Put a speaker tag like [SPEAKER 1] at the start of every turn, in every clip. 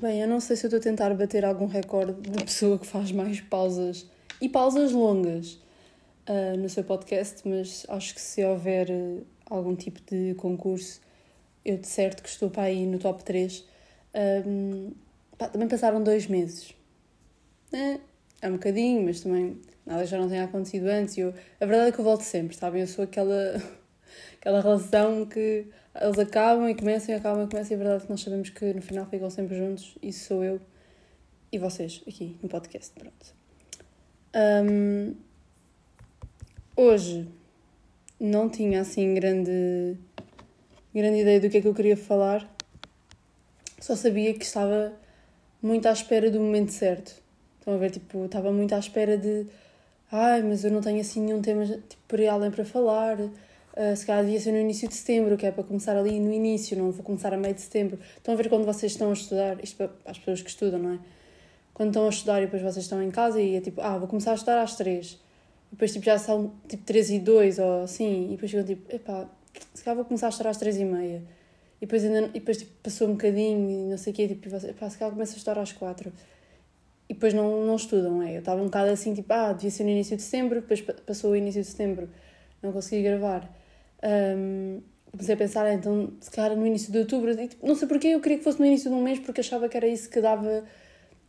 [SPEAKER 1] Bem, eu não sei se eu estou a tentar bater algum recorde de pessoa que faz mais pausas e pausas longas uh, no seu podcast, mas acho que se houver uh, algum tipo de concurso, eu de certo que estou para aí no top 3. Um, pá, também passaram dois meses. É, é um bocadinho, mas também nada já não tenha acontecido antes. Eu, a verdade é que eu volto sempre, sabem? Eu sou aquela, aquela relação que eles acabam e começam e acabam e começam. E a verdade é que nós sabemos que no final ficam sempre juntos. Isso sou eu e vocês aqui no podcast. Pronto. Um, hoje não tinha assim grande, grande ideia do que é que eu queria falar. Só sabia que estava muito à espera do momento certo. Estão a ver? Tipo, estava muito à espera de. Ai, mas eu não tenho assim nenhum tema tipo, por aí além para falar Uh, se calhar devia ser no início de setembro, que é para começar ali no início, não vou começar a meio de setembro. Estão a ver quando vocês estão a estudar, isto para as pessoas que estudam, não é? Quando estão a estudar e depois vocês estão em casa e é tipo, ah, vou começar a estudar às três. Depois tipo, já são tipo três e dois ou assim, e depois ficam tipo, epá, se calhar vou começar a estudar às três e meia. E depois, ainda, e depois tipo, passou um bocadinho e não sei o quê, tipo, e epá, se calhar começa a estudar às quatro. E depois não, não estudam, é? Eu estava um bocado assim, tipo, ah, devia ser no início de setembro, depois passou o início de setembro, não consegui gravar. Um, comecei a pensar, então, se calhar no início de outubro, e, tipo, não sei porquê, eu queria que fosse no início de um mês porque achava que era isso que dava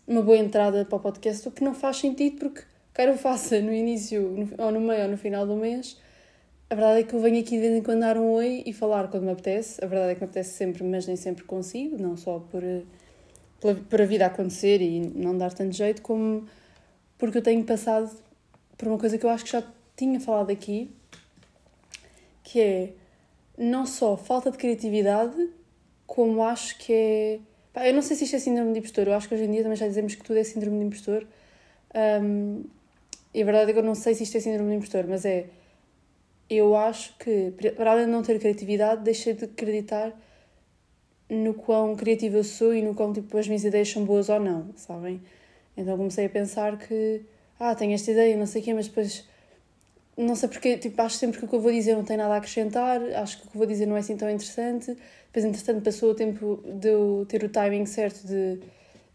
[SPEAKER 1] uma boa entrada para o podcast, o que não faz sentido porque quer eu faça no início, ou no meio ou no final do mês. A verdade é que eu venho aqui de vez em quando dar um oi e falar quando me apetece. A verdade é que me apetece sempre, mas nem sempre consigo, não só por, por a vida acontecer e não dar tanto jeito, como porque eu tenho passado por uma coisa que eu acho que já tinha falado aqui, que é não só falta de criatividade, como acho que é. Pá, eu não sei se isto é síndrome de impostor, eu acho que hoje em dia também já dizemos que tudo é síndrome de impostor. Um, e a verdade é que eu não sei se isto é síndrome de impostor, mas é. Eu acho que, para além de não ter criatividade, deixei de acreditar no quão criativa eu sou e no quão tipo, as minhas ideias são boas ou não, sabem? Então comecei a pensar que, ah, tenho esta ideia, não sei o quê, mas depois não sei porque, tipo, acho sempre que o que eu vou dizer não tem nada a acrescentar, acho que o que eu vou dizer não é assim tão interessante. Depois, entretanto, passou o tempo de eu ter o timing certo de,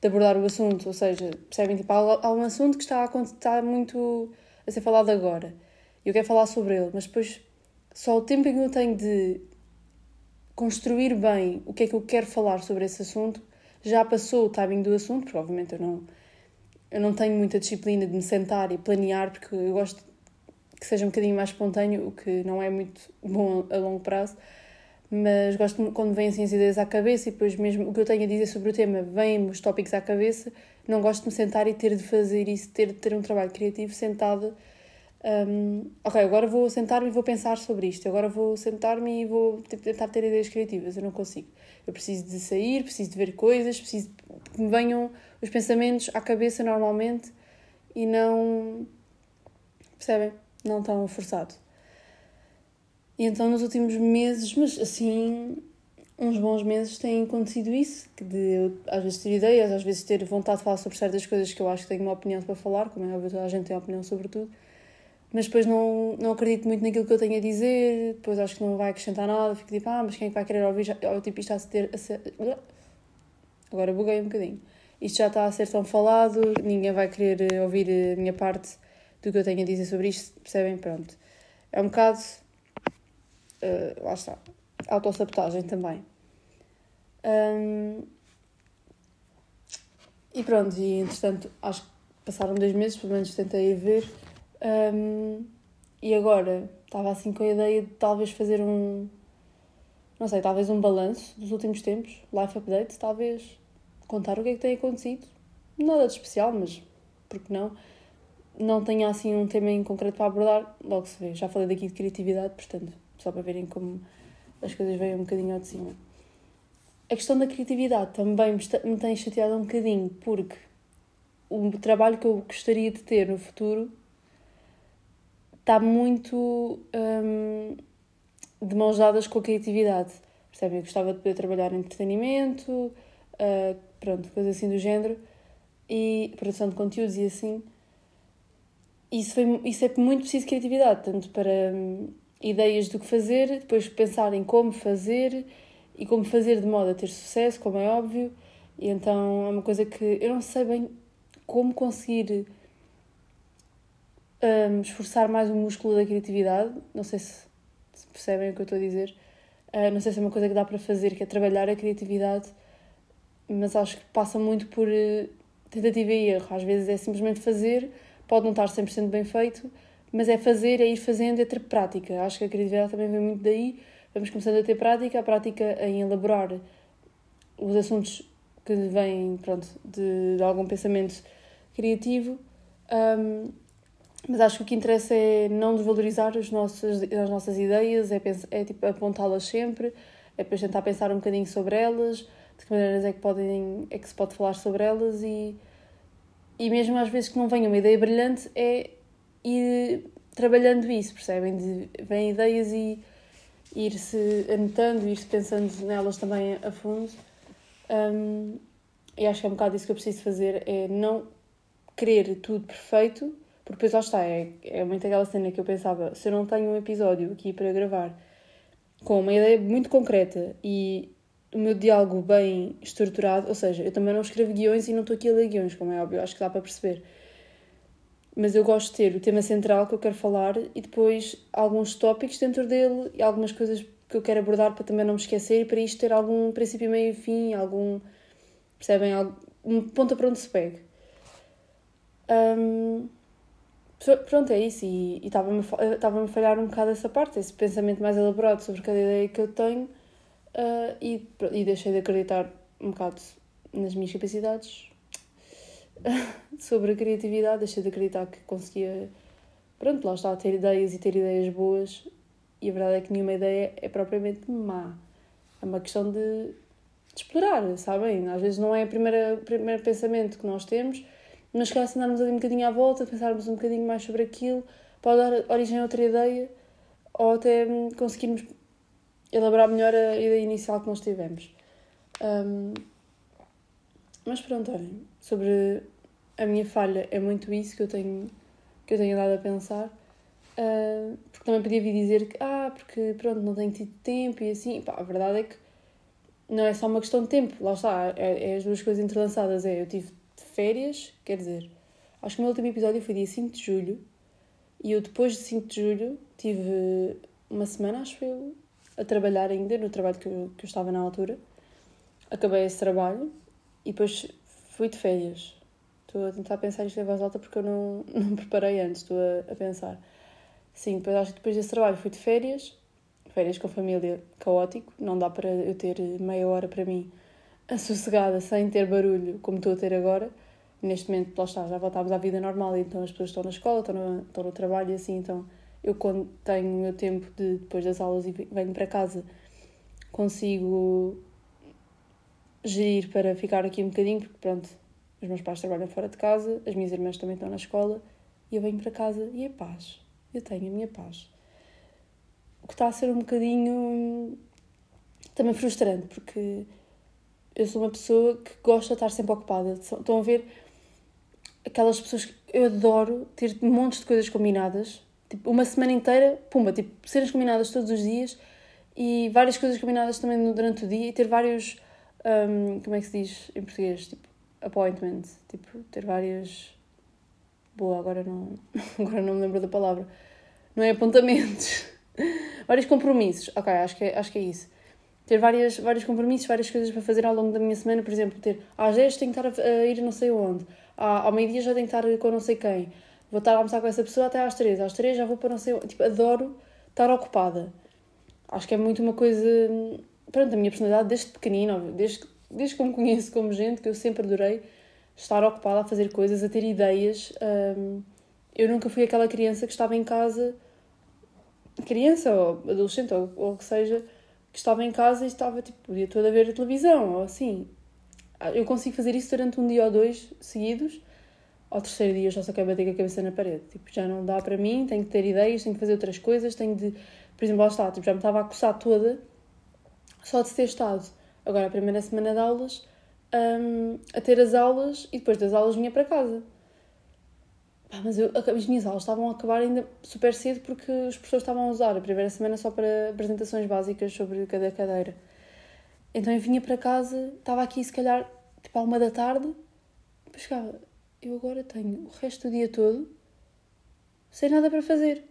[SPEAKER 1] de abordar o assunto, ou seja, percebem? Tipo, há, há um assunto que está a, está muito a ser falado agora e eu quero falar sobre ele, mas depois só o tempo em que eu tenho de construir bem o que é que eu quero falar sobre esse assunto já passou o timing do assunto, porque obviamente eu não, eu não tenho muita disciplina de me sentar e planear, porque eu gosto que seja um bocadinho mais espontâneo, o que não é muito bom a longo prazo, mas gosto quando vêm assim as ideias à cabeça e depois mesmo o que eu tenho a dizer sobre o tema vêm os tópicos à cabeça, não gosto de me sentar e ter de fazer isso, ter de ter um trabalho criativo sentada. Um, ok, agora vou sentar-me e vou pensar sobre isto, agora vou sentar-me e vou tentar ter ideias criativas, eu não consigo. Eu preciso de sair, preciso de ver coisas, preciso que me venham os pensamentos à cabeça normalmente e não. Percebem? não tão forçado. E então nos últimos meses, mas assim, uns bons meses, tem acontecido isso, de eu, às vezes ter ideias, às vezes ter vontade de falar sobre certas coisas que eu acho que tenho uma opinião para falar, como é óbvio, toda a gente tem opinião sobre tudo, mas depois não, não acredito muito naquilo que eu tenho a dizer, depois acho que não vai acrescentar nada, fico tipo, ah, mas quem é que vai querer ouvir? Já, tipo, isto está a ser, a ser... Agora buguei um bocadinho. Isto já está a ser tão falado, ninguém vai querer ouvir a minha parte do que eu tenho a dizer sobre isto, percebem? Pronto. É um bocado. Uh, lá está. Autossabotagem também. Um, e pronto, e entretanto, acho que passaram dois meses, pelo menos tentei ver. Um, e agora estava assim com a ideia de talvez fazer um. Não sei, talvez um balanço dos últimos tempos, life update, talvez contar o que é que tem acontecido. Nada de especial, mas porque não? não tenho assim um tema em concreto para abordar, logo se vê. Já falei daqui de criatividade, portanto, só para verem como as coisas vêm um bocadinho ao de cima. A questão da criatividade também me tem chateado um bocadinho, porque o trabalho que eu gostaria de ter no futuro está muito hum, de mãos dadas com a criatividade. Percebem? Eu gostava de poder trabalhar em entretenimento, uh, pronto, coisas assim do género, e produção de conteúdos e assim isso, foi, isso é muito preciso criatividade, tanto para hum, ideias do que fazer, depois pensar em como fazer e como fazer de modo a ter sucesso, como é óbvio. E então é uma coisa que eu não sei bem como conseguir um, esforçar mais o músculo da criatividade. Não sei se, se percebem o que eu estou a dizer. Uh, não sei se é uma coisa que dá para fazer, que é trabalhar a criatividade, mas acho que passa muito por uh, tentativa e erro. Às vezes é simplesmente fazer, pode não estar 100% bem feito, mas é fazer, é ir fazendo, é ter prática. Acho que a criatividade também vem muito daí. Vamos começando a ter prática, a prática em elaborar os assuntos que vêm pronto, de, de algum pensamento criativo. Um, mas acho que o que interessa é não desvalorizar os nossos, as nossas ideias, é, pensar, é tipo, apontá-las sempre, é depois tentar pensar um bocadinho sobre elas, de que maneiras é que, podem, é que se pode falar sobre elas e, e mesmo às vezes que não venha uma ideia brilhante, é ir trabalhando isso, percebem? De, vêm ideias e ir-se anotando, ir-se pensando nelas também a fundo. Um, e acho que é um bocado isso que eu preciso fazer, é não querer tudo perfeito, porque depois lá está, é, é muito aquela cena que eu pensava, se eu não tenho um episódio aqui para gravar com uma ideia muito concreta e o meu diálogo bem estruturado, ou seja, eu também não escrevo guiões e não estou aqui a ler guiões, como é óbvio, acho que dá para perceber. Mas eu gosto de ter o tema central que eu quero falar e depois alguns tópicos dentro dele e algumas coisas que eu quero abordar para também não me esquecer e para isto ter algum princípio, meio e fim, algum. percebem? Um ponto para onde se pegue. Um, pronto, é isso. E estava-me a falhar um bocado essa parte, esse pensamento mais elaborado sobre cada ideia que eu tenho uh, e, e deixei de acreditar um bocado nas minhas capacidades sobre a criatividade, deixei de acreditar que conseguia, pronto, lá está, ter ideias e ter ideias boas e a verdade é que nenhuma ideia é propriamente má. É uma questão de, de explorar, sabem? Às vezes não é o primeiro pensamento que nós temos, mas se calhar se andarmos ali um bocadinho à volta, pensarmos um bocadinho mais sobre aquilo, pode dar origem a outra ideia ou até hum, conseguirmos elaborar melhor a ideia inicial que nós tivemos. Um, mas pronto, olhem, sobre a minha falha é muito isso que eu tenho, que eu tenho dado a pensar. Uh, porque também podia vir dizer que, ah, porque pronto, não tenho tido tempo e assim. Pá, a verdade é que não é só uma questão de tempo, lá está, é, é as duas coisas entrelaçadas. É, eu tive férias, quer dizer, acho que o meu último episódio foi dia 5 de julho e eu depois de 5 de julho tive uma semana, acho eu, a trabalhar ainda no trabalho que eu, que eu estava na altura. Acabei esse trabalho e depois fui de férias. Estou a tentar pensar isto em voz alta porque eu não, não preparei antes, estou a, a pensar. Sim, depois acho que depois desse trabalho fui de férias, férias com família caótico, não dá para eu ter meia hora para mim sossegada, sem ter barulho, como estou a ter agora. Neste momento, lá está, já voltámos à vida normal, então as pessoas estão na escola, estão no, estão no trabalho e assim, então eu quando tenho o meu tempo de, depois das aulas e venho para casa, consigo gerir para ficar aqui um bocadinho, porque pronto, os meus pais trabalham fora de casa, as minhas irmãs também estão na escola, e eu venho para casa e é paz. Eu tenho a minha paz. O que está a ser um bocadinho também frustrante, porque eu sou uma pessoa que gosta de estar sempre ocupada. Estão a ver aquelas pessoas que eu adoro ter montes de coisas combinadas, tipo, uma semana inteira, pumba, tipo, cenas combinadas todos os dias e várias coisas combinadas também durante o dia e ter vários, um, como é que se diz em português? Tipo, appointment, tipo, ter várias. Boa, agora não, agora não me lembro da palavra. Não é apontamentos. vários compromissos. Ok, acho que é, acho que é isso ter várias, vários compromissos, várias coisas para fazer ao longo da minha semana, por exemplo, ter às 10 tenho que estar a, ir não sei onde, à, ao meio-dia já tenho que estar com não sei quem, vou estar a almoçar com essa pessoa até às 3, às 3 já vou para não sei onde, tipo, adoro estar ocupada. Acho que é muito uma coisa, pronto, a minha personalidade desde pequenino, desde, desde que me conheço como gente, que eu sempre adorei estar ocupada a fazer coisas, a ter ideias. Um, eu nunca fui aquela criança que estava em casa, criança ou adolescente ou, ou o que seja, que estava em casa e estava tipo, o dia todo a ver a televisão, ou assim. Ah, eu consigo fazer isso durante um dia ou dois seguidos, ao terceiro dia já só quero bater com a cabeça na parede. Tipo, já não dá para mim, tenho que ter ideias, tenho que fazer outras coisas, tenho de. Por exemplo, lá está, tipo, já me estava a coçar toda só de ter estado. Agora, a primeira semana de aulas, um, a ter as aulas e depois das aulas vinha para casa. Pá, mas eu, as minhas aulas estavam a acabar ainda super cedo porque os professores estavam a usar a primeira semana só para apresentações básicas sobre cada cadeira. Então eu vinha para casa, estava aqui se calhar tipo à uma da tarde, depois chegava, eu agora tenho o resto do dia todo sem nada para fazer.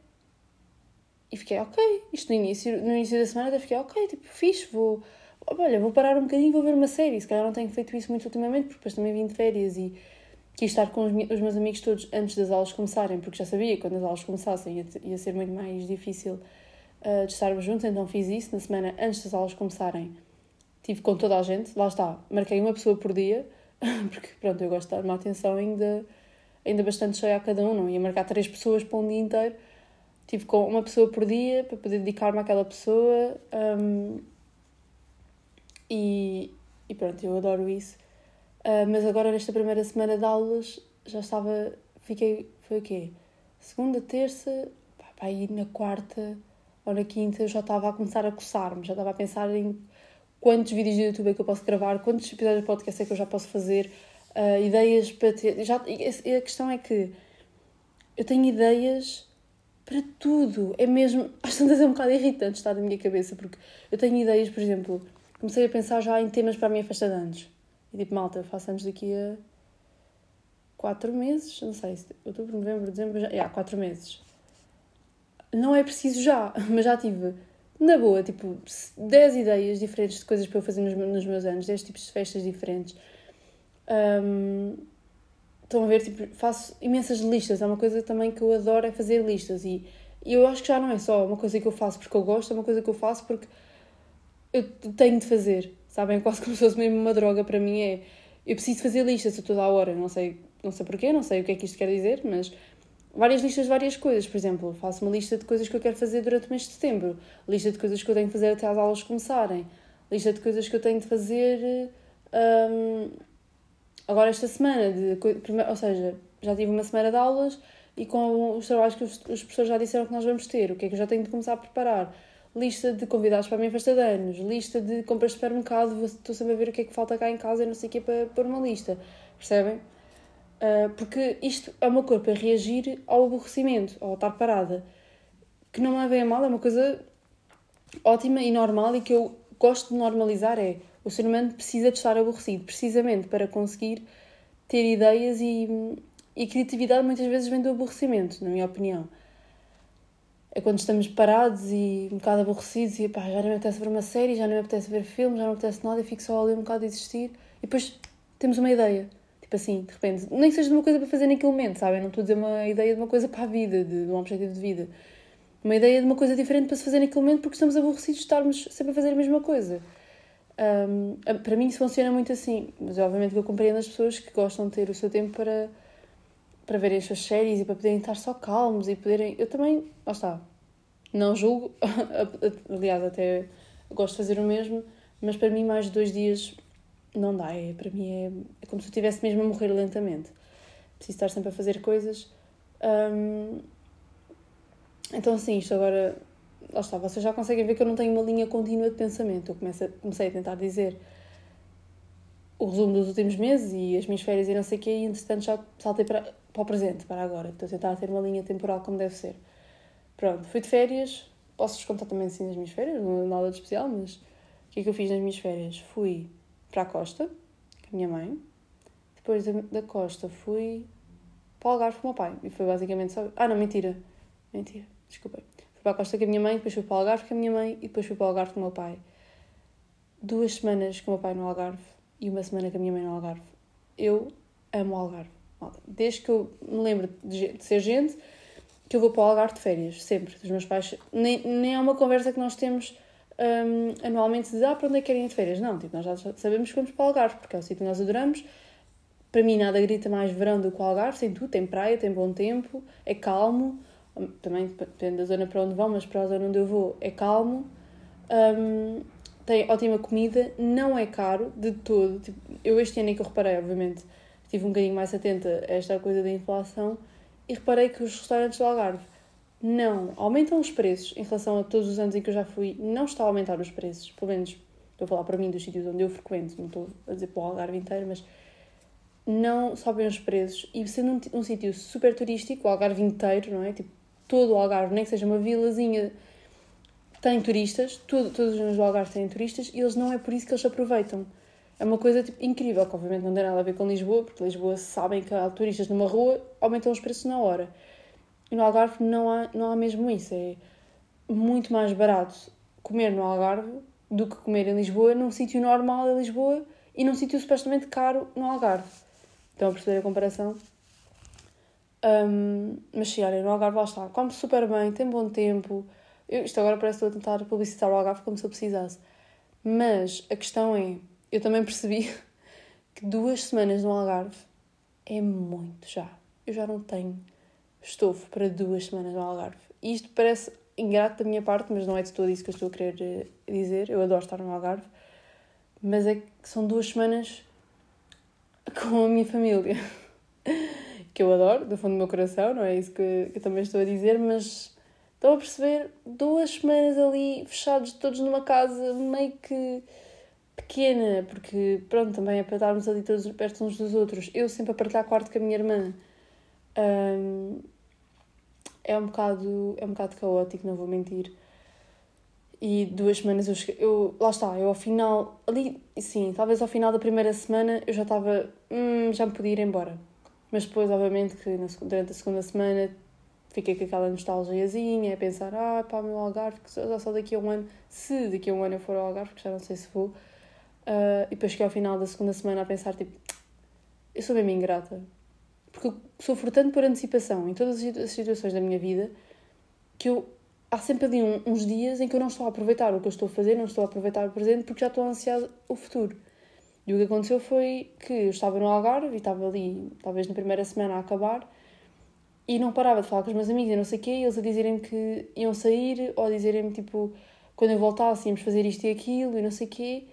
[SPEAKER 1] E fiquei, ok, isto no início, no início da semana até fiquei, ok, tipo, fixe, vou, olha, vou parar um bocadinho e vou ver uma série. Se calhar não tenho feito isso muito ultimamente, porque depois também vim de férias e quis estar com os, meus amigos todos antes das aulas começarem, porque já sabia que quando as aulas começassem ia, ser muito mais difícil uh, de estarmos juntos, então fiz isso na semana antes das aulas começarem. Tive com toda a gente, lá está, marquei uma pessoa por dia, porque pronto, eu gosto de dar uma atenção ainda, ainda bastante cheia a cada um, não ia marcar três pessoas para um dia inteiro. Tive com uma pessoa por dia para poder dedicar-me àquela pessoa um, e, e pronto, eu adoro isso. Uh, mas agora nesta primeira semana de aulas já estava, fiquei, foi o quê? Segunda, terça, pá, pá, aí na quarta ou na quinta eu já estava a começar a coçar-me, já estava a pensar em quantos vídeos do YouTube é que eu posso gravar, quantos episódios de podcast é que eu já posso fazer, uh, ideias para ter. Já, e a questão é que eu tenho ideias para tudo. É mesmo. Às tantas é um bocado irritante estar na minha cabeça, porque eu tenho ideias, por exemplo, comecei a pensar já em temas para a minha festa de anos. E tipo, malta, faço anos daqui a. quatro meses, não sei, outubro, novembro, dezembro, já. Yeah, quatro meses. Não é preciso já, mas já tive na boa, tipo, 10 ideias diferentes de coisas para eu fazer nos, nos meus anos, 10 tipos de festas diferentes. Um, estão a ver, tipo, faço imensas listas. É uma coisa também que eu adoro, é fazer listas. E eu acho que já não é só uma coisa que eu faço porque eu gosto, é uma coisa que eu faço porque eu tenho de fazer. Sabem? Quase como se fosse mesmo uma droga para mim. É, eu preciso fazer listas a toda a hora. Não sei, não sei porquê, não sei o que é que isto quer dizer, mas várias listas de várias coisas. Por exemplo, faço uma lista de coisas que eu quero fazer durante o mês de setembro, lista de coisas que eu tenho de fazer até as aulas começarem, lista de coisas que eu tenho de fazer um, agora esta semana. De, ou seja, já tive uma semana de aulas e com os trabalhos que os, os professores já disseram que nós vamos ter, o que é que eu já tenho de começar a preparar. Lista de convidados para a minha festa de anos, lista de compras de supermercado, estou sempre a ver o que é que falta cá em casa e não sei o que para pôr uma lista. Percebem? Uh, porque isto é o meu corpo a reagir ao aborrecimento, ao estar parada. Que não é bem a mal, é uma coisa ótima e normal e que eu gosto de normalizar é o ser humano precisa de estar aborrecido, precisamente para conseguir ter ideias e, e criatividade muitas vezes vem do aborrecimento, na minha opinião. É quando estamos parados e um bocado aborrecidos e pá, já não me apetece ver uma série, já não me apetece ver filmes, já não me apetece nada e fico só ali um bocado a existir e depois temos uma ideia Tipo assim, de repente, nem que seja de uma coisa para fazer naquele momento, sabem? Não estou a dizer uma ideia de uma coisa para a vida, de, de um objetivo de vida. Uma ideia de uma coisa diferente para se fazer naquele momento porque estamos aborrecidos de estarmos sempre a fazer a mesma coisa. Um, para mim isso funciona muito assim, mas obviamente que eu compreendo as pessoas que gostam de ter o seu tempo para, para verem as suas séries e para poderem estar só calmos e poderem. Eu também, lá está, não julgo, aliás, até gosto de fazer o mesmo, mas para mim mais de dois dias não dá. É, para mim é, é como se eu estivesse mesmo a morrer lentamente. Preciso estar sempre a fazer coisas. Um, então, sim, isto agora. Lá está, vocês já conseguem ver que eu não tenho uma linha contínua de pensamento. Eu comecei, comecei a tentar dizer o resumo dos últimos meses e as minhas férias e não sei o quê, e entretanto já saltei para, para o presente, para agora. Estou a tentar ter uma linha temporal como deve ser. Pronto, fui de férias. Posso-vos contar também assim das minhas férias, não é nada de especial, mas o que é que eu fiz nas minhas férias? Fui para a costa, com a minha mãe. Depois da, da costa fui para o Algarve com o meu pai. E foi basicamente só. Ah, não, mentira. Mentira, desculpem. Fui para a costa com a minha mãe, depois fui para o Algarve com a minha mãe e depois fui para o Algarve com o meu pai. Duas semanas com o meu pai no Algarve e uma semana com a minha mãe no Algarve. Eu amo o Algarve. Desde que eu me lembro de, ser gente, que eu vou para o Algarve de férias, sempre. Os meus pais. Nem, nem é uma conversa que nós temos um, anualmente de ah, para onde é que querem ir de férias. Não, tipo, nós já sabemos que vamos para o Algarve, porque é o sítio que nós adoramos. Para mim, nada grita mais verão do que o Algarve, tem tudo, tem praia, tem bom tempo, é calmo. Também depende da zona para onde vão, mas para a zona onde eu vou é calmo. Um, tem ótima comida, não é caro de todo. Tipo, eu este ano é que eu reparei, obviamente, estive um bocadinho mais atenta a esta coisa da inflação e reparei que os restaurantes do Algarve não aumentam os preços em relação a todos os anos em que eu já fui, não está a aumentar os preços, pelo menos estou a falar para mim dos sítios onde eu frequento, não estou a dizer para o Algarve inteiro, mas não sobem os preços e sendo um, um sítio super turístico, o Algarve inteiro, não é? Tipo, todo o Algarve, nem que seja uma vilazinha, tem turistas, todos os zonas do Algarve têm turistas e eles não é por isso que eles aproveitam. É uma coisa tipo, incrível, que obviamente não tem nada a ver com Lisboa, porque Lisboa sabem que há turistas numa rua, aumentam os preços na hora. E no Algarve não há, não há mesmo isso. É muito mais barato comer no Algarve do que comer em Lisboa, num sítio normal em Lisboa e num sítio supostamente caro no Algarve. Estão a perceber a comparação? Um, mas sim, olha, no Algarve lá está. Come super bem, tem bom tempo. Eu, isto agora parece que estou a tentar publicitar o Algarve como se eu precisasse. Mas a questão é, eu também percebi que duas semanas no Algarve é muito já. Eu já não tenho estofo para duas semanas no Algarve. E isto parece ingrato da minha parte, mas não é de todo isso que eu estou a querer eh, dizer. Eu adoro estar no Algarve. Mas é que são duas semanas com a minha família. que eu adoro, do fundo do meu coração, não é isso que, que eu também estou a dizer, mas estão a perceber duas semanas ali fechados todos numa casa meio que pequena, porque pronto, também é para estarmos ali todos perto uns dos outros. Eu sempre a partilhar quarto com a minha irmã. Um, é um bocado é um bocado caótico, não vou mentir. E duas semanas eu cheguei, eu, lá está, eu ao final, ali, sim, talvez ao final da primeira semana eu já estava, hum, já me podia ir embora. Mas depois, obviamente, que na, durante a segunda semana fiquei com aquela nostalgiazinha, a pensar, ah, pá, meu Algarve, que só, só daqui a um ano, se daqui a um ano eu for ao Algarve, porque já não sei se vou. Uh, e depois cheguei ao final da segunda semana a pensar, tipo, eu sou mesmo ingrata. Porque eu sofro tanto por antecipação em todas as situações da minha vida que eu há sempre ali um, uns dias em que eu não estou a aproveitar o que eu estou a fazer, não estou a aproveitar o presente porque já estou a o futuro. E o que aconteceu foi que eu estava no Algarve e estava ali, talvez na primeira semana a acabar, e não parava de falar com os meus amigos e não sei o quê, e eles a dizerem que iam sair, ou a dizerem-me, tipo, quando eu voltasse íamos fazer isto e aquilo, e não sei o quê,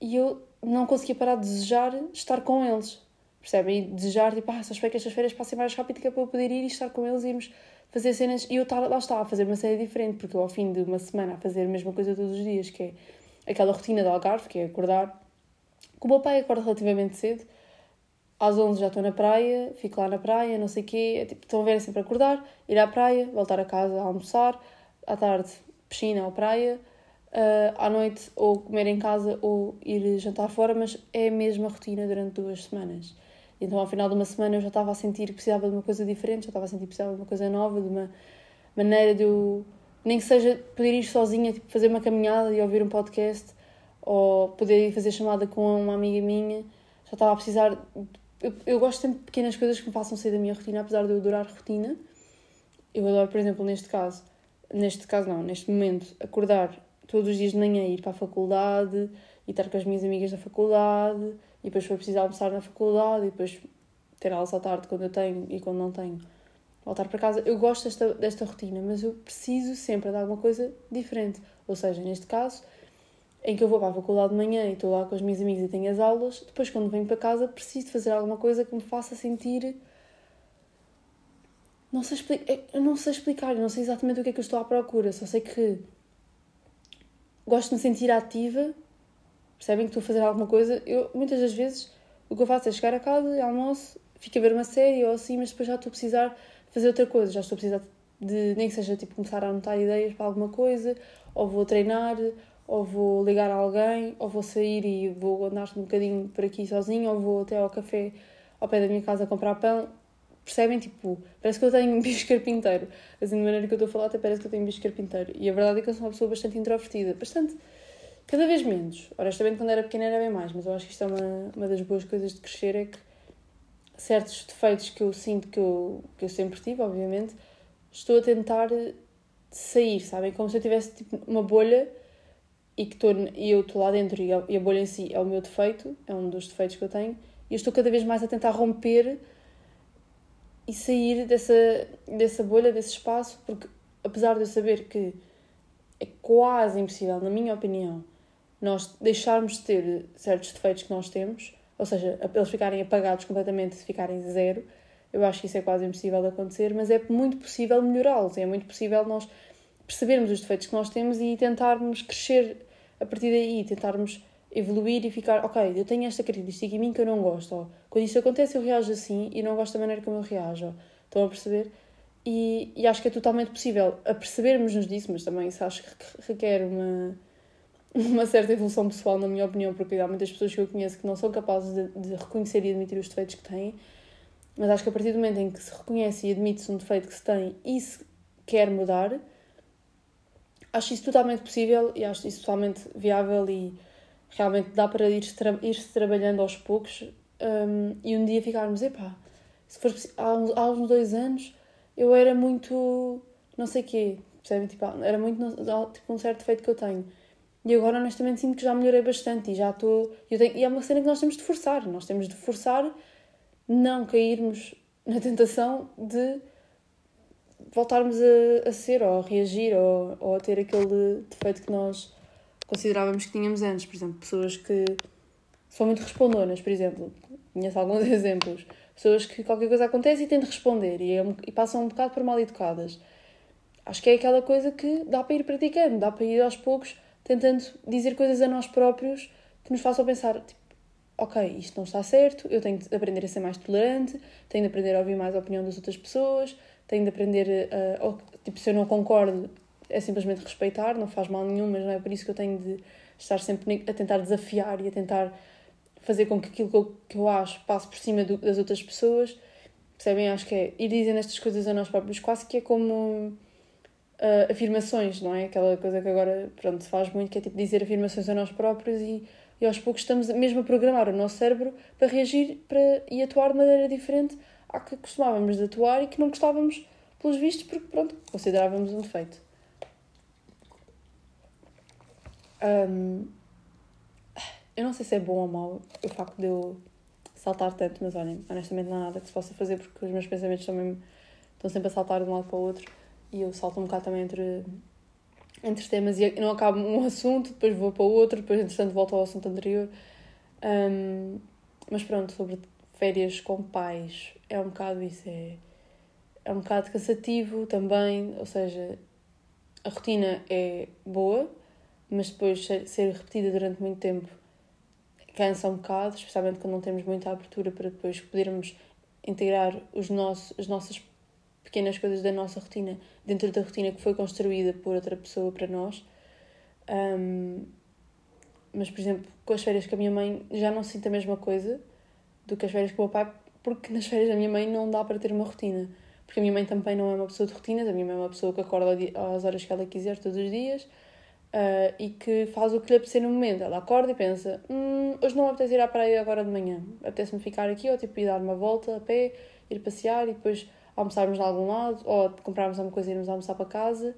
[SPEAKER 1] e eu não conseguia parar de desejar estar com eles, percebem? E desejar, tipo, ah, só espero que estas férias passem mais rápido que é para eu poder ir e estar com eles e irmos fazer cenas, e eu estar, lá estava a fazer uma cena diferente, porque eu, ao fim de uma semana a fazer a mesma coisa todos os dias, que é aquela rotina de Algarve, que é acordar o meu pai acorda relativamente cedo, às 11 já estou na praia, fico lá na praia, não sei o quê, é tipo, estão a ver é sempre acordar, ir à praia, voltar a casa a almoçar, à tarde piscina ou praia, uh, à noite ou comer em casa ou ir jantar fora, mas é a mesma rotina durante duas semanas. Então, ao final de uma semana, eu já estava a sentir que precisava de uma coisa diferente, já estava a sentir que precisava de uma coisa nova, de uma maneira de eu, nem que seja poder ir sozinha, tipo, fazer uma caminhada e ouvir um podcast, ou poder ir fazer chamada com uma amiga minha, já estava a precisar. Eu, eu gosto sempre de pequenas coisas que me façam sair da minha rotina, apesar de eu adorar rotina. Eu adoro, por exemplo, neste caso, neste caso não, neste momento, acordar todos os dias de manhã, ir para a faculdade e estar com as minhas amigas da faculdade e depois for preciso almoçar na faculdade e depois ter aulas à tarde quando eu tenho e quando não tenho voltar para casa. Eu gosto desta, desta rotina, mas eu preciso sempre de alguma coisa diferente. Ou seja, neste caso, em que eu vou para a faculdade de manhã e estou lá com as minhas amigas e tenho as aulas, depois quando venho para casa preciso fazer alguma coisa que me faça sentir. Não sei, explicar, eu não sei explicar, eu não sei exatamente o que é que eu estou à procura, só sei que gosto de me sentir ativa, percebem que estou a fazer alguma coisa. Eu, muitas das vezes, o que eu faço é chegar a casa, almoço, fico a ver uma série ou assim, mas depois já estou a precisar fazer outra coisa, já estou a precisar de, nem que seja tipo, começar a anotar ideias para alguma coisa, ou vou treinar, ou vou ligar a alguém, ou vou sair e vou andar um bocadinho por aqui sozinho, ou vou até ao café ao pé da minha casa comprar pão. Percebem? Tipo, parece que eu tenho um bicho carpinteiro. Assim, de maneira que eu estou a falar, até parece que eu tenho um bicho carpinteiro. E a verdade é que eu sou uma pessoa bastante introvertida. Bastante. Cada vez menos. Honestamente, quando era pequena era bem mais, mas eu acho que isto é uma, uma das boas coisas de crescer: é que certos defeitos que eu sinto que eu, que eu sempre tive, obviamente, estou a tentar sair, sabem? Como se eu tivesse tipo, uma bolha e que tô, e eu estou lá dentro e a, e a bolha em si é o meu defeito, é um dos defeitos que eu tenho, e eu estou cada vez mais a tentar romper e sair dessa, dessa bolha, desse espaço, porque apesar de eu saber que é quase impossível, na minha opinião, nós deixarmos de ter certos defeitos que nós temos, ou seja, eles ficarem apagados completamente, ficarem zero, eu acho que isso é quase impossível de acontecer, mas é muito possível melhorá-los, é muito possível nós percebermos os defeitos que nós temos e tentarmos crescer a partir daí tentarmos evoluir e ficar, ok, eu tenho esta característica em mim que eu não gosto. Ou, quando isto acontece, eu reajo assim e não gosto da maneira como eu reajo. Estão a perceber? E, e acho que é totalmente possível apercebermos-nos disso, mas também isso acho que requer uma, uma certa evolução pessoal, na minha opinião, porque há muitas pessoas que eu conheço que não são capazes de, de reconhecer e admitir os defeitos que têm. Mas acho que a partir do momento em que se reconhece e admite-se um defeito que se tem e se quer mudar, acho isso totalmente possível e acho isso totalmente viável e realmente dá para ir-se tra ir trabalhando aos poucos um, e um dia ficarmos, epá, se for há, uns, há uns dois anos eu era muito não sei quê, percebem? Tipo, era muito tipo, um certo defeito que eu tenho. E agora honestamente sinto que já melhorei bastante e já estou. E é uma cena que nós temos de forçar. Nós temos de forçar não cairmos na tentação de voltarmos a, a ser ou a reagir ou, ou a ter aquele defeito que nós considerávamos que tínhamos antes. Por exemplo, pessoas que são muito respondonas, por exemplo. Conheço alguns exemplos. Pessoas que qualquer coisa acontece e têm de responder e, é um, e passam um bocado por mal educadas. Acho que é aquela coisa que dá para ir praticando, dá para ir aos poucos tentando dizer coisas a nós próprios que nos façam pensar, tipo, ok, isto não está certo, eu tenho de aprender a ser mais tolerante, tenho de aprender a ouvir mais a opinião das outras pessoas, tenho de aprender a, a tipo, se eu não concordo, é simplesmente respeitar, não faz mal nenhum, mas não é por isso que eu tenho de estar sempre a tentar desafiar e a tentar fazer com que aquilo que eu, que eu acho passe por cima do, das outras pessoas. Percebem? Acho que é ir dizendo estas coisas a nós próprios, quase que é como uh, afirmações, não é? Aquela coisa que agora pronto, se faz muito, que é tipo dizer afirmações a nós próprios e, e aos poucos estamos mesmo a programar o nosso cérebro para reagir para, e atuar de maneira diferente à que costumávamos de atuar e que não gostávamos, pelos vistos, porque pronto, considerávamos um defeito. Um, eu não sei se é bom ou mau o facto de eu saltar tanto, mas olhem, honestamente não há nada que se possa fazer porque os meus pensamentos estão, mesmo, estão sempre a saltar de um lado para o outro e eu salto um bocado também entre, entre temas e não acabo um assunto, depois vou para o outro, depois entretanto volto ao assunto anterior. Um, mas pronto, sobre férias com pais, é um bocado isso, é, é um bocado cansativo também, ou seja, a rotina é boa, mas depois ser repetida durante muito tempo cansa um bocado, especialmente quando não temos muita abertura para depois podermos integrar os nossos, as nossas pequenas coisas da nossa rotina dentro da rotina que foi construída por outra pessoa para nós. Um, mas, por exemplo, com as férias com a minha mãe já não sinto a mesma coisa do que as férias com o meu pai, porque nas férias da minha mãe não dá para ter uma rotina. Porque a minha mãe também não é uma pessoa de rotinas, a minha mãe é uma pessoa que acorda às horas que ela quiser todos os dias uh, e que faz o que lhe apetecer no momento. Ela acorda e pensa: hum, hoje não me apetece ir à praia agora de manhã, apetece-me ficar aqui ou tipo ir dar uma volta a pé, ir passear e depois almoçarmos de algum lado ou comprarmos alguma coisa e irmos almoçar para casa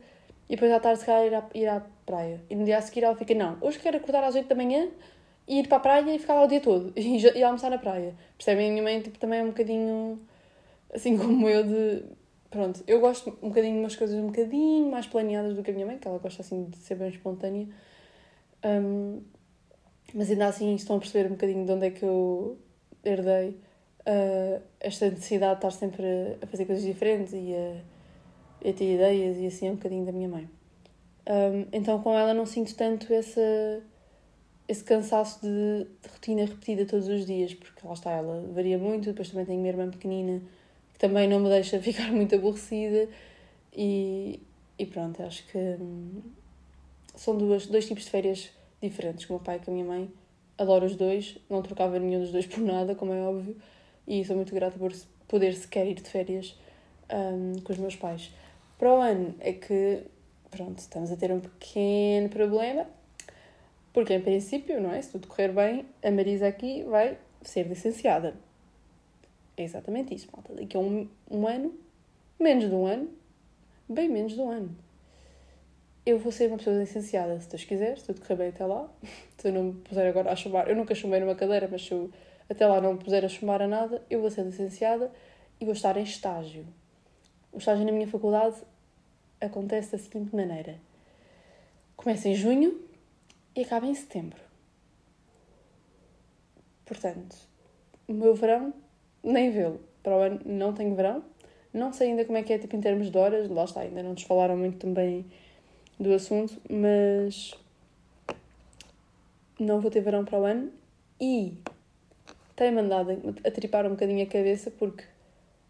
[SPEAKER 1] e depois à tarde se calhar ir à, ir à praia. E no dia a seguir ela fica: não, hoje quero acordar às 8 da manhã e ir para a praia e ficar lá o dia todo e, e almoçar na praia. Percebem? A minha mãe tipo, também é um bocadinho assim como eu de. Pronto, eu gosto um bocadinho de umas coisas um bocadinho mais planeadas do que a minha mãe, que ela gosta assim de ser bem espontânea. Um, mas ainda assim estão a perceber um bocadinho de onde é que eu herdei uh, esta necessidade de estar sempre a fazer coisas diferentes e a, a ter ideias e assim é um bocadinho da minha mãe. Um, então com ela não sinto tanto essa esse cansaço de, de, rotina repetida todos os dias, porque lá está, ela varia muito, depois também tenho uma irmã pequenina que também não me deixa ficar muito aborrecida e, e pronto, acho que hum, são duas, dois tipos de férias diferentes, com o meu pai e com a minha mãe. Adoro os dois, não trocava nenhum dos dois por nada, como é óbvio, e sou muito grata por poder sequer ir de férias um, com os meus pais. Para o ano é que, pronto, estamos a ter um pequeno problema, porque, em princípio, não é? Se tudo correr bem, a Marisa aqui vai ser licenciada. É exatamente isso, malta. Daqui a um, um ano, menos de um ano, bem menos de um ano, eu vou ser uma pessoa licenciada, se Deus quiser, se tudo correr bem até lá. Se eu não me puser agora a chumbar, eu nunca chumei numa cadeira, mas se eu até lá não me puser a chumbar a nada, eu vou ser licenciada e vou estar em estágio. O estágio na minha faculdade acontece da seguinte maneira: começa em junho, e acaba em setembro. Portanto, o meu verão, nem vê-lo. Para o ano não tenho verão. Não sei ainda como é que é tipo, em termos de horas, lá está, ainda não nos falaram muito também do assunto, mas não vou ter verão para o ano e tem mandado a tripar um bocadinho a cabeça porque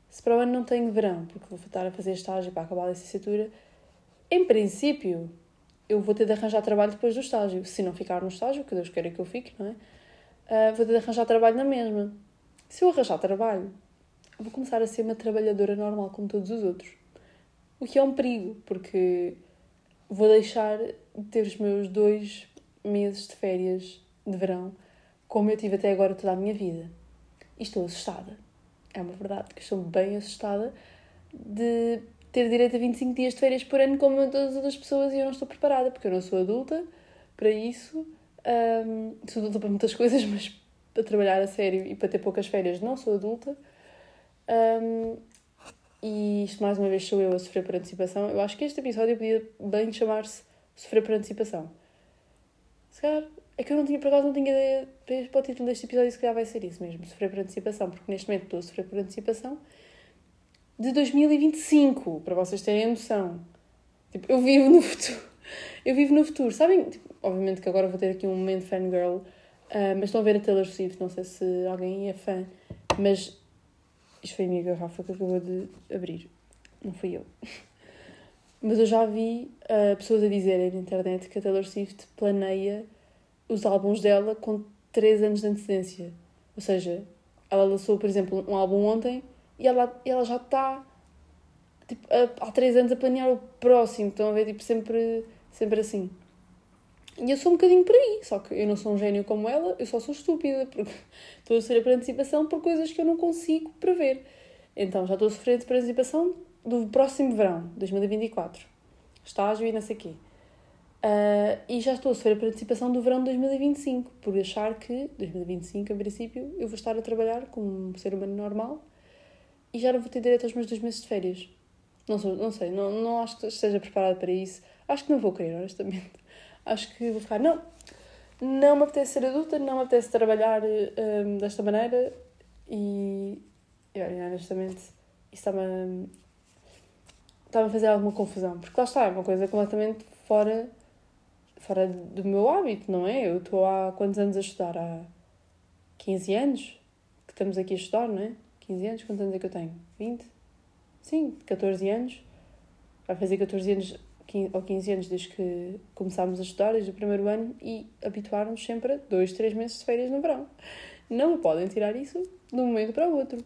[SPEAKER 1] se para o ano não tenho verão, porque vou estar a fazer estágio para acabar a licenciatura, em princípio eu vou ter de arranjar trabalho depois do estágio. Se não ficar no estágio, que Deus queira que eu fique, não é? Uh, vou ter de arranjar trabalho na mesma. Se eu arranjar trabalho, vou começar a ser uma trabalhadora normal como todos os outros. O que é um perigo, porque vou deixar de ter os meus dois meses de férias de verão como eu tive até agora toda a minha vida. E estou assustada. É uma verdade que estou bem assustada de ter direito a 25 dias de férias por ano como todas as outras pessoas e eu não estou preparada, porque eu não sou adulta para isso. Um, sou adulta para muitas coisas, mas para trabalhar a sério e para ter poucas férias não sou adulta. Um, e isto mais uma vez sou eu a sofrer por antecipação. Eu acho que este episódio podia bem chamar-se Sofrer por Antecipação. Se calhar, é que eu não tinha, por acaso, não tinha ideia para o título deste episódio, se calhar vai ser isso mesmo, Sofrer por Antecipação, porque neste momento estou a sofrer por antecipação de 2025, para vocês terem a noção. Tipo, eu vivo no futuro. Eu vivo no futuro. Sabem, tipo, obviamente que agora vou ter aqui um momento fangirl, uh, mas estão a ver a Taylor Swift, não sei se alguém é fã, mas isto foi a minha garrafa que acabou de abrir, não fui eu. Mas eu já vi uh, pessoas a dizerem na internet que a Taylor Swift planeia os álbuns dela com 3 anos de antecedência. Ou seja, ela lançou, por exemplo, um álbum ontem e ela, ela já está tipo, há três anos a planear o próximo. Estão a ver, tipo, sempre, sempre assim. E eu sou um bocadinho por aí, só que eu não sou um gênio como ela, eu só sou estúpida, porque estou a sofrer por antecipação por coisas que eu não consigo prever. Então já estou a sofrer por antecipação do próximo verão, 2024. Estágio e não sei quê. Uh, e já estou a sofrer por antecipação do verão de 2025, por achar que 2025, em princípio, eu vou estar a trabalhar como um ser humano normal e já não vou ter direito aos meus dois meses de férias. Não, sou, não sei, não, não acho que esteja preparada para isso. Acho que não vou querer, honestamente. Acho que vou ficar, não, não me apetece ser adulta, não me apetece trabalhar um, desta maneira e, e honestamente, isso está-me está a fazer alguma confusão. Porque lá está, é uma coisa completamente fora, fora do meu hábito, não é? Eu estou há quantos anos a estudar? Há 15 anos que estamos aqui a estudar, não é? 15 anos, quantos anos é que eu tenho? 20? Sim, 14 anos. Vai fazer 14 anos 15, ou 15 anos desde que começámos a estudar, desde o primeiro ano, e habituaram-nos sempre a 2, 3 meses de férias no verão. Não podem tirar isso de um momento para o outro.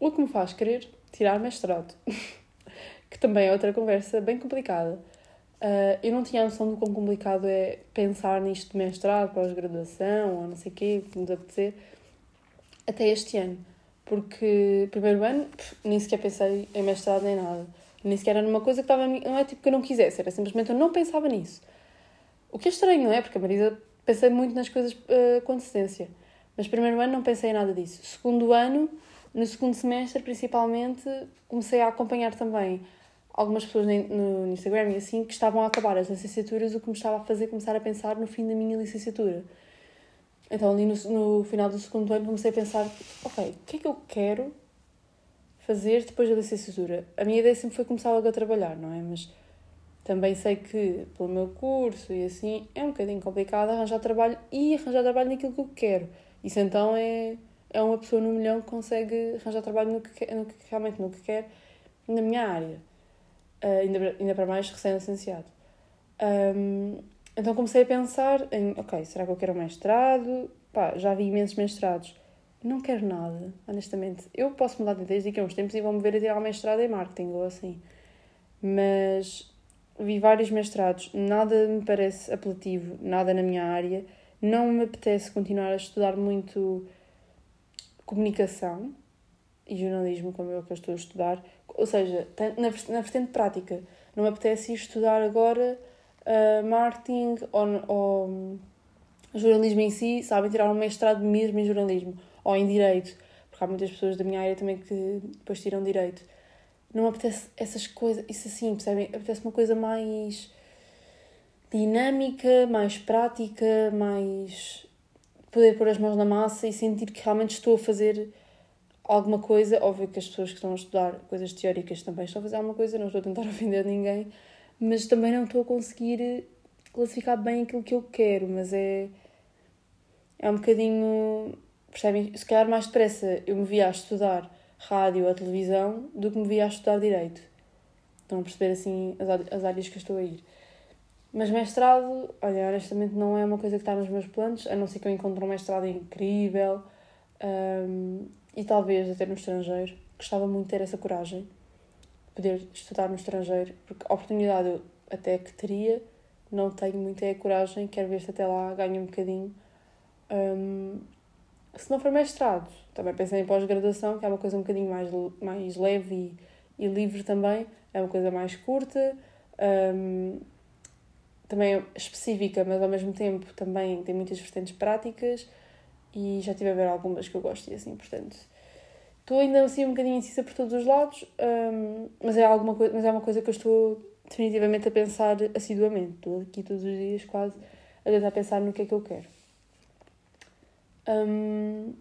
[SPEAKER 1] O que me faz querer tirar mestrado, que também é outra conversa bem complicada. Uh, eu não tinha noção do quão complicado é pensar nisto de mestrado, pós-graduação, ou não sei o quê, que nos apetecer, até este ano porque primeiro ano nem sequer pensei em mestrado nem nada. Nem sequer era numa coisa que estava. Não é tipo que eu não quisesse, era simplesmente eu não pensava nisso. O que é estranho, não é? Porque a Marisa pensei muito nas coisas uh, com antecedência. Mas primeiro ano não pensei em nada disso. Segundo ano, no segundo semestre principalmente, comecei a acompanhar também algumas pessoas no Instagram e assim que estavam a acabar as licenciaturas, o que me estava a fazer começar a pensar no fim da minha licenciatura. Então, ali no, no final do segundo ano, comecei a pensar: ok, o que é que eu quero fazer depois da licenciatura? A minha ideia sempre foi começar logo a trabalhar, não é? Mas também sei que, pelo meu curso e assim, é um bocadinho complicado arranjar trabalho e arranjar trabalho naquilo que eu quero. Isso então é, é uma pessoa no milhão que consegue arranjar trabalho no que, no que realmente no que quer na minha área. Uh, ainda, ainda para mais recém-licenciado. Um, então comecei a pensar em, ok, será que eu quero um mestrado? Pá, já vi imensos mestrados. Não quero nada, honestamente. Eu posso mudar de ideias daqui a uns tempos e vou-me ver a tirar um mestrado em marketing ou assim. Mas vi vários mestrados, nada me parece apelativo, nada na minha área. Não me apetece continuar a estudar muito comunicação e jornalismo, como é o que eu estou a estudar. Ou seja, na, na vertente prática. Não me apetece ir estudar agora uh, marketing ou, ou jornalismo em si, sabem tirar um mestrado mesmo em jornalismo ou em direito, porque há muitas pessoas da minha área também que depois tiram direito. Não apetece essas coisas, isso assim, percebem? Apetece uma coisa mais dinâmica, mais prática, mais poder pôr as mãos na massa e sentir que realmente estou a fazer alguma coisa. Óbvio que as pessoas que estão a estudar coisas teóricas também estão a fazer alguma coisa, não estou a tentar ofender ninguém, mas também não estou a conseguir classificar bem aquilo que eu quero, mas é, é um bocadinho, percebem? Se calhar mais depressa eu me via a estudar rádio ou televisão do que me via a estudar direito. Estão a perceber assim as áreas que eu estou a ir. Mas mestrado, olha, honestamente não é uma coisa que está nos meus planos, a não ser que eu encontre um mestrado incrível um, e talvez até no estrangeiro. Gostava muito de ter essa coragem, poder estudar no estrangeiro, porque a oportunidade eu até que teria, não tenho muita é coragem, quero ver se até lá ganho um bocadinho. Um, se não for mestrado, também pensei em pós-graduação, que é uma coisa um bocadinho mais, mais leve e, e livre também, é uma coisa mais curta. Um, também é específica, mas ao mesmo tempo também tem muitas vertentes práticas e já estive a ver algumas que eu gosto e assim, portanto. Estou ainda assim um bocadinho incisa por todos os lados, um, mas, é alguma coisa, mas é uma coisa que eu estou definitivamente a pensar assiduamente. Estou aqui todos os dias quase a tentar pensar no que é que eu quero. Um...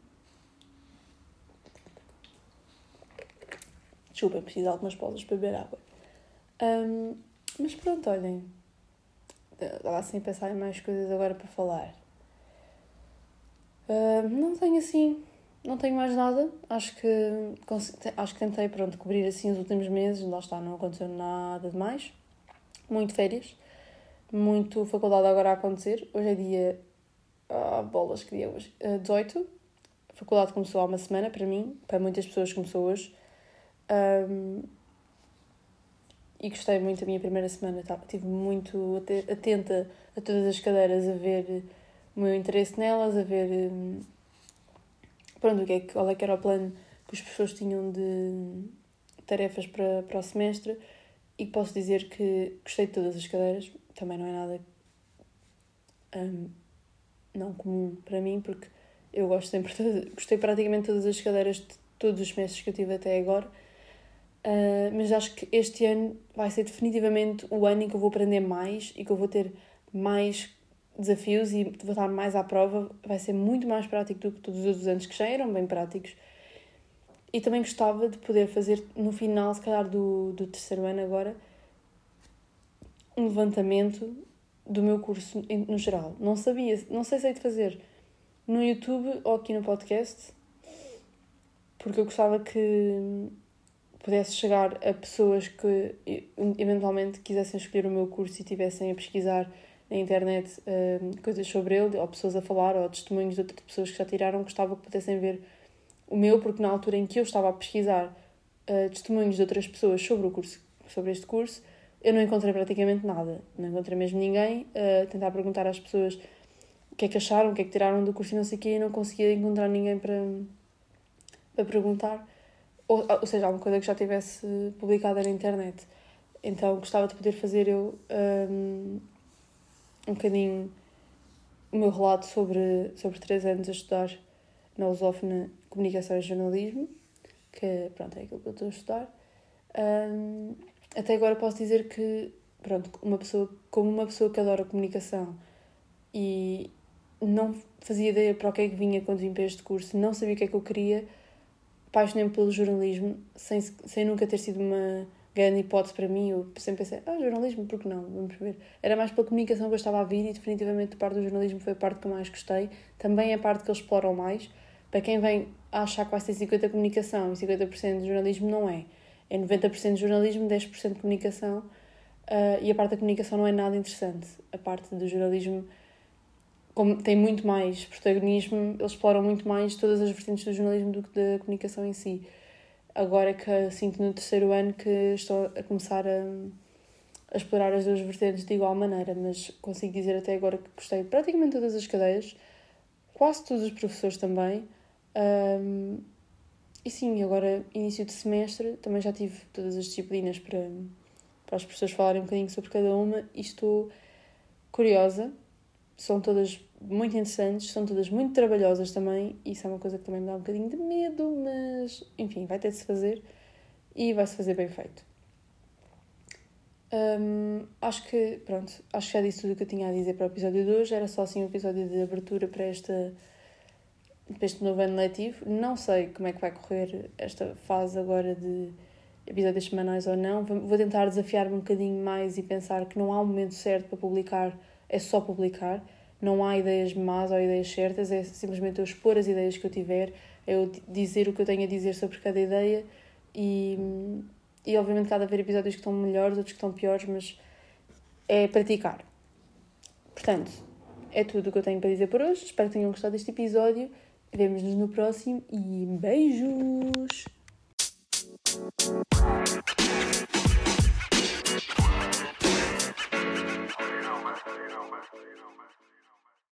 [SPEAKER 1] Desculpa, preciso de algumas pausas para beber água. Um... Mas pronto, olhem estava assim a pensar em mais coisas agora para falar. Não tenho assim, não tenho mais nada. Acho que, acho que tentei pronto, cobrir assim os últimos meses, lá está, não aconteceu nada de mais. Muito férias, muito faculdade agora a acontecer. Hoje é dia. Ah, bolas, que dia é hoje? Uh, 18. A faculdade começou há uma semana para mim, para muitas pessoas começou hoje. Um, e gostei muito da minha primeira semana. Tá? Estive muito atenta a todas as cadeiras, a ver o meu interesse nelas, a ver hum, pronto, o que é, qual é que era o plano que os professores tinham de tarefas para, para o semestre e posso dizer que gostei de todas as cadeiras. Também não é nada um, não comum para mim, porque eu gosto sempre, de, gostei praticamente todas as cadeiras de todos os semestres que eu tive até agora Uh, mas acho que este ano vai ser definitivamente o ano em que eu vou aprender mais e que eu vou ter mais desafios e vou estar mais à prova. Vai ser muito mais prático do que todos os outros anos que já eram bem práticos. E também gostava de poder fazer no final, se calhar, do, do terceiro ano agora, um levantamento do meu curso no geral. Não sabia, não sei se hei de fazer no YouTube ou aqui no podcast, porque eu gostava que pudesse chegar a pessoas que eventualmente quisessem escolher o meu curso e tivessem a pesquisar na internet uh, coisas sobre ele, ou pessoas a falar, ou testemunhos de outras pessoas que já tiraram, gostava que pudessem ver o meu, porque na altura em que eu estava a pesquisar uh, testemunhos de outras pessoas sobre o curso, sobre este curso, eu não encontrei praticamente nada. Não encontrei mesmo ninguém. Uh, tentar perguntar às pessoas o que é que acharam, o que é que tiraram do curso e não sei o quê, e não conseguia encontrar ninguém para, para perguntar ou, ou seja, alguma coisa que já tivesse publicada na internet. Então gostava de poder fazer eu um, um bocadinho o meu relato sobre, sobre três anos a estudar na lusófona Comunicação e Jornalismo, que pronto, é aquilo que eu estou a estudar. Um, até agora posso dizer que, pronto, uma pessoa, como uma pessoa que adora comunicação e não fazia ideia para o que é que vinha quando vim para este curso, não sabia o que é que eu queria, apaixonei-me pelo jornalismo sem, sem nunca ter sido uma grande hipótese para mim. Eu sempre pensei, ah, jornalismo, por que não? Vamos ver. Era mais pela comunicação que eu estava a vir e definitivamente a parte do jornalismo foi a parte que eu mais gostei. Também é a parte que eles exploram mais. Para quem vem a achar que vai ser 50% comunicação e 50% de jornalismo, não é. É 90% de jornalismo, 10% de comunicação. Uh, e a parte da comunicação não é nada interessante. A parte do jornalismo como tem muito mais protagonismo, eles exploram muito mais todas as vertentes do jornalismo do que da comunicação em si. Agora que sinto no terceiro ano que estou a começar a, a explorar as duas vertentes de igual maneira, mas consigo dizer até agora que gostei praticamente todas as cadeias, quase todos os professores também. Um, e sim, agora, início de semestre, também já tive todas as disciplinas para, para as pessoas falarem um bocadinho sobre cada uma e estou curiosa são todas muito interessantes, são todas muito trabalhosas também. Isso é uma coisa que também me dá um bocadinho de medo, mas enfim, vai ter de se fazer e vai se fazer bem feito. Um, acho que, pronto, acho que já disse tudo o que eu tinha a dizer para o episódio de hoje. Era só assim um episódio de abertura para, esta, para este novo ano letivo. Não sei como é que vai correr esta fase agora de episódios semanais ou não. Vou tentar desafiar-me um bocadinho mais e pensar que não há um momento certo para publicar é só publicar. não há ideias más ou ideias certas, é simplesmente eu expor as ideias que eu tiver, é eu dizer o que eu tenho a dizer sobre cada ideia e, e obviamente cada haver episódios que estão melhores, outros que estão piores, mas é praticar. Portanto, é tudo o que eu tenho para dizer por hoje. Espero que tenham gostado deste episódio. Vemos-nos no próximo e beijos!